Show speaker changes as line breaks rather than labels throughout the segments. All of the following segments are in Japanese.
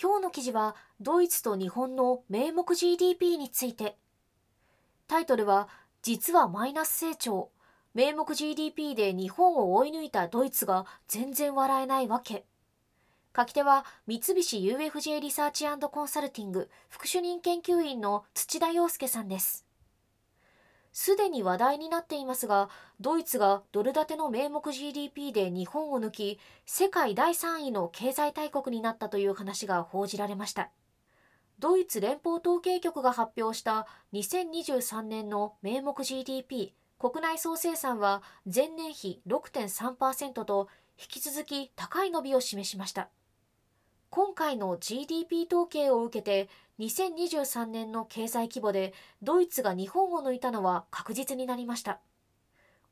今日の記事はドイツと日本の名目 GDP についてタイトルは実はマイナス成長名目 GDP で日本を追い抜いたドイツが全然笑えないわけ。書き手は三菱 UFJ リサーチコンサルティング副主任研究員の土田洋介さんです。すでに話題になっていますが、ドイツがドル建ての名目 GDP で日本を抜き、世界第3位の経済大国になったという話が報じられました。ドイツ連邦統計局が発表した2023年の名目 GDP 国内総生産は前年比6.3%と引き続き高い伸びを示しました今回の GDP 統計を受けて2023年の経済規模でドイツが日本を抜いたのは確実になりました。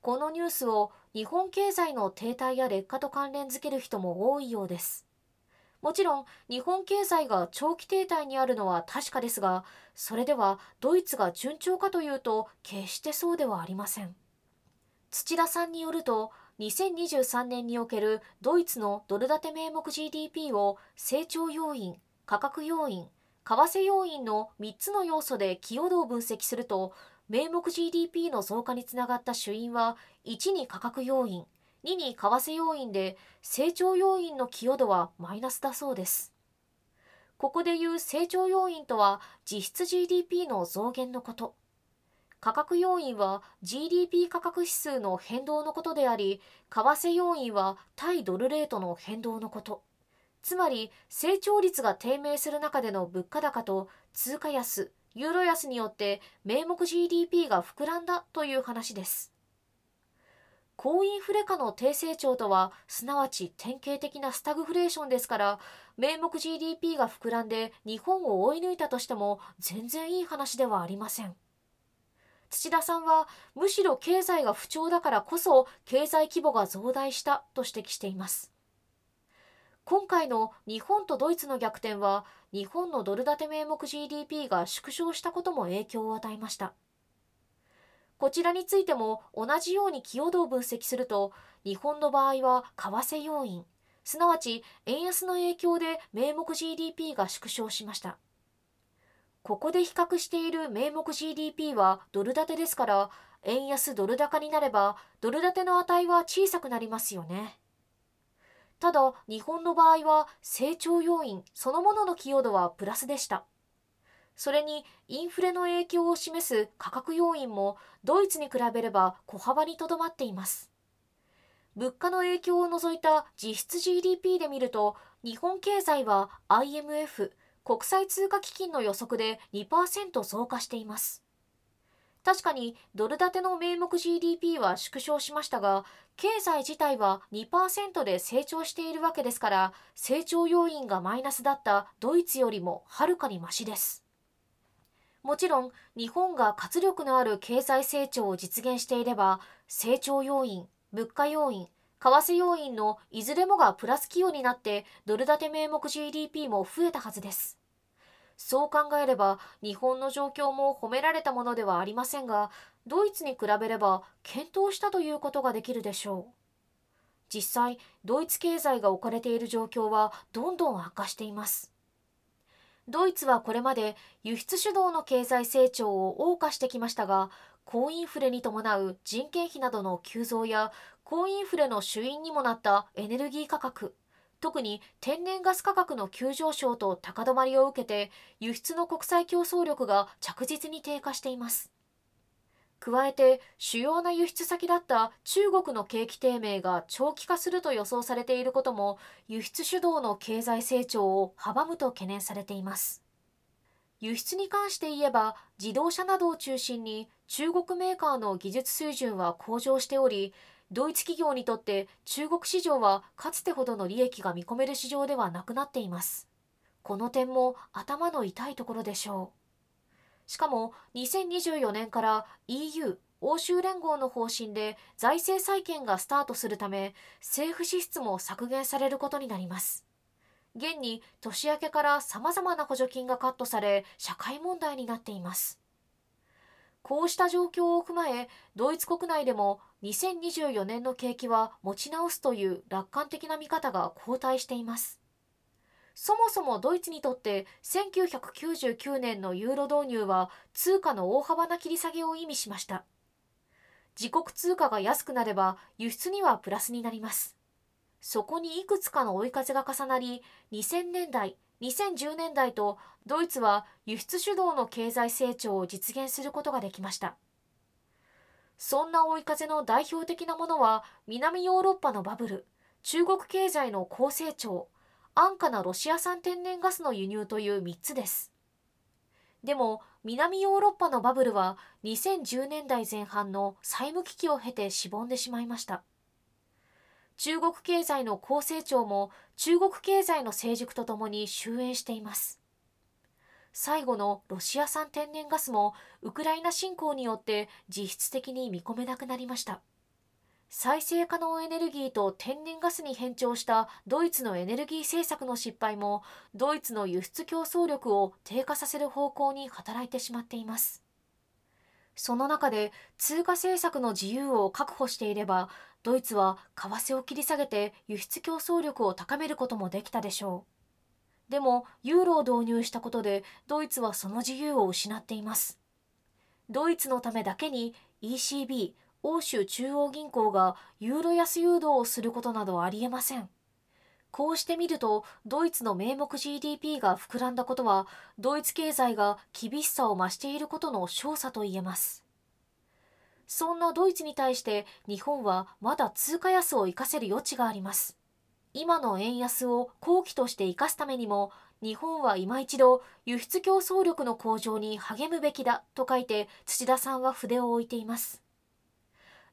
このニュースを日本経済の停滞や劣化と関連づける人も多いようです。もちろん日本経済が長期停滞にあるのは確かですがそれではドイツが順調かというと決してそうではありません。土田さんによると2023年におけるドイツのドル建て名目 GDP を成長要因価格要因為替要因の3つの要素で寄与度を分析すると名目 GDP の増加につながった主因は1に価格要因2に為替要因で成長要因の寄与度はマイナスだそうです。ここでいう成長要因とは実質 GDP の増減のこと。価格要因は GDP 価格指数の変動のことであり、為替要因は対ドルレートの変動のこと。つまり成長率が低迷する中での物価高と通貨安、ユーロ安によって名目 GDP が膨らんだという話です。高インフレ下の低成長とはすなわち典型的なスタグフレーションですから名目 GDP が膨らんで日本を追い抜いたとしても全然いい話ではありません土田さんはむしろ経済が不調だからこそ経済規模が増大したと指摘しています。今回の日本とドイツの逆転は日本のドル建て名目 GDP が縮小したことも影響を与えました。こちらについても同じように寄与度を分析すると日本の場合は為替要因すなわち円安の影響で名目 GDP が縮小しました。ここで比較している名目 GDP はドル建てですから円安ドル高になればドル建ての値は小さくなりますよねただ日本の場合は成長要因そのものの寄与度はプラスでしたそれにインフレの影響を示す価格要因もドイツに比べれば小幅にとどまっています。物価の影響を除いた実質 GDP で見ると日本経済は IMF 国際通貨基金の予測で2%増加しています。確かにドル建ての名目 GDP は縮小しましたが経済自体は2%で成長しているわけですから成長要因がマイナスだったドイツよりもはるかにマシです。もちろん日本が活力のある経済成長を実現していれば成長要因物価要因為替要因のいずれもがプラス寄与になってドル建て名目 GDP も増えたはずです。そう考えれば日本の状況も褒められたものではありませんがドイツに比べれば検討したということができるでしょう。実際ドイツ経済が置かれている状況はどんどん悪化しています。ドイツはこれまで輸出主導の経済成長を謳歌してきましたが高インフレに伴う人件費などの急増や高インフレの主因にもなったエネルギー価格。特に天然ガス価格の急上昇と高止まりを受けて輸出の国際競争力が着実に低下しています。加えて主要な輸出先だった中国の景気低迷が長期化すると予想されていることも輸出主導の経済成長を阻むと懸念されています。輸出に関して言えば自動車などを中心に中国メーカーの技術水準は向上しておりドイツ企業にとって中国市場はかつてほどの利益が見込める市場ではなくなっています。この点も頭の痛いところでしょう。しかも2024年から EU 欧州連合の方針で財政再建がスタートするため政府支出も削減されることになります。現に年明けから様々な補助金がカットされ社会問題になっています。こうした状況を踏まえドイツ国内でも2024年の景気は持ち直すという楽観的な見方が後退していますそもそもドイツにとって1999年のユーロ導入は通貨の大幅な切り下げを意味しました自国通貨が安くなれば輸出にはプラスになります。そこにいくつかの追い風が重なり、2000年代、2010年代とドイツは輸出主導の経済成長を実現することができました。そんな追い風の代表的なものは南ヨーロッパのバブル、中国経済の高成長、安価なロシア産天然ガスの輸入という3つです。でも南ヨーロッパのバブルは2010年代前半の債務危機を経てしぼんでしまいました中国経済の高成長も中国経済の成熟とともに終焉しています最後のロシア産天然ガスもウクライナ侵攻によって実質的に見込めなくなりました。再生可能エネルギーと天然ガスに変調したドイツのエネルギー政策の失敗もドイツの輸出競争力を低下させる方向に働いてしまっています。その中で通貨政策の自由を確保していればドイツは為替を切り下げて輸出競争力を高めることもできたでしょう。でもユーロを導入したことでドイツはその自由を失っていますドイツのためだけに ECB 欧州中央銀行がユーロ安誘導をすることなどありえません。こうしてみると、ドイツの名目 GDP が膨らんだことは、ドイツ経済が厳しさを増していることの証左と言えます。そんなドイツに対して日本はまだ通貨安を生かせる余地があります。今の円安を後期として生かすためにも、日本は今一度輸出競争力の向上に励むべきだと書いて土田さんは筆を置いています。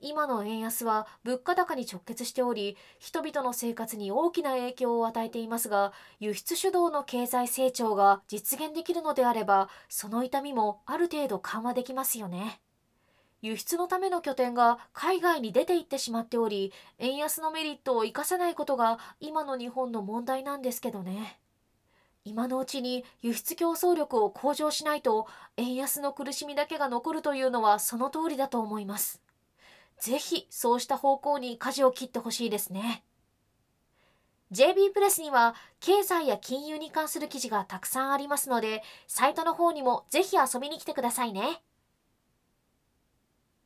今の円安は物価高に直結しており人々の生活に大きな影響を与えていますが輸出主導の経済成長が実現できるのであればその痛みもある程度緩和できますよね輸出のための拠点が海外に出ていってしまっており円安のメリットを生かせないことが今の日本の問題なんですけどね今のうちに輸出競争力を向上しないと円安の苦しみだけが残るというのはその通りだと思いますぜひそうした方向に舵を切ってほしいですね。JB プレスには経済や金融に関する記事がたくさんありますので、サイトの方にもぜひ遊びに来てくださいね。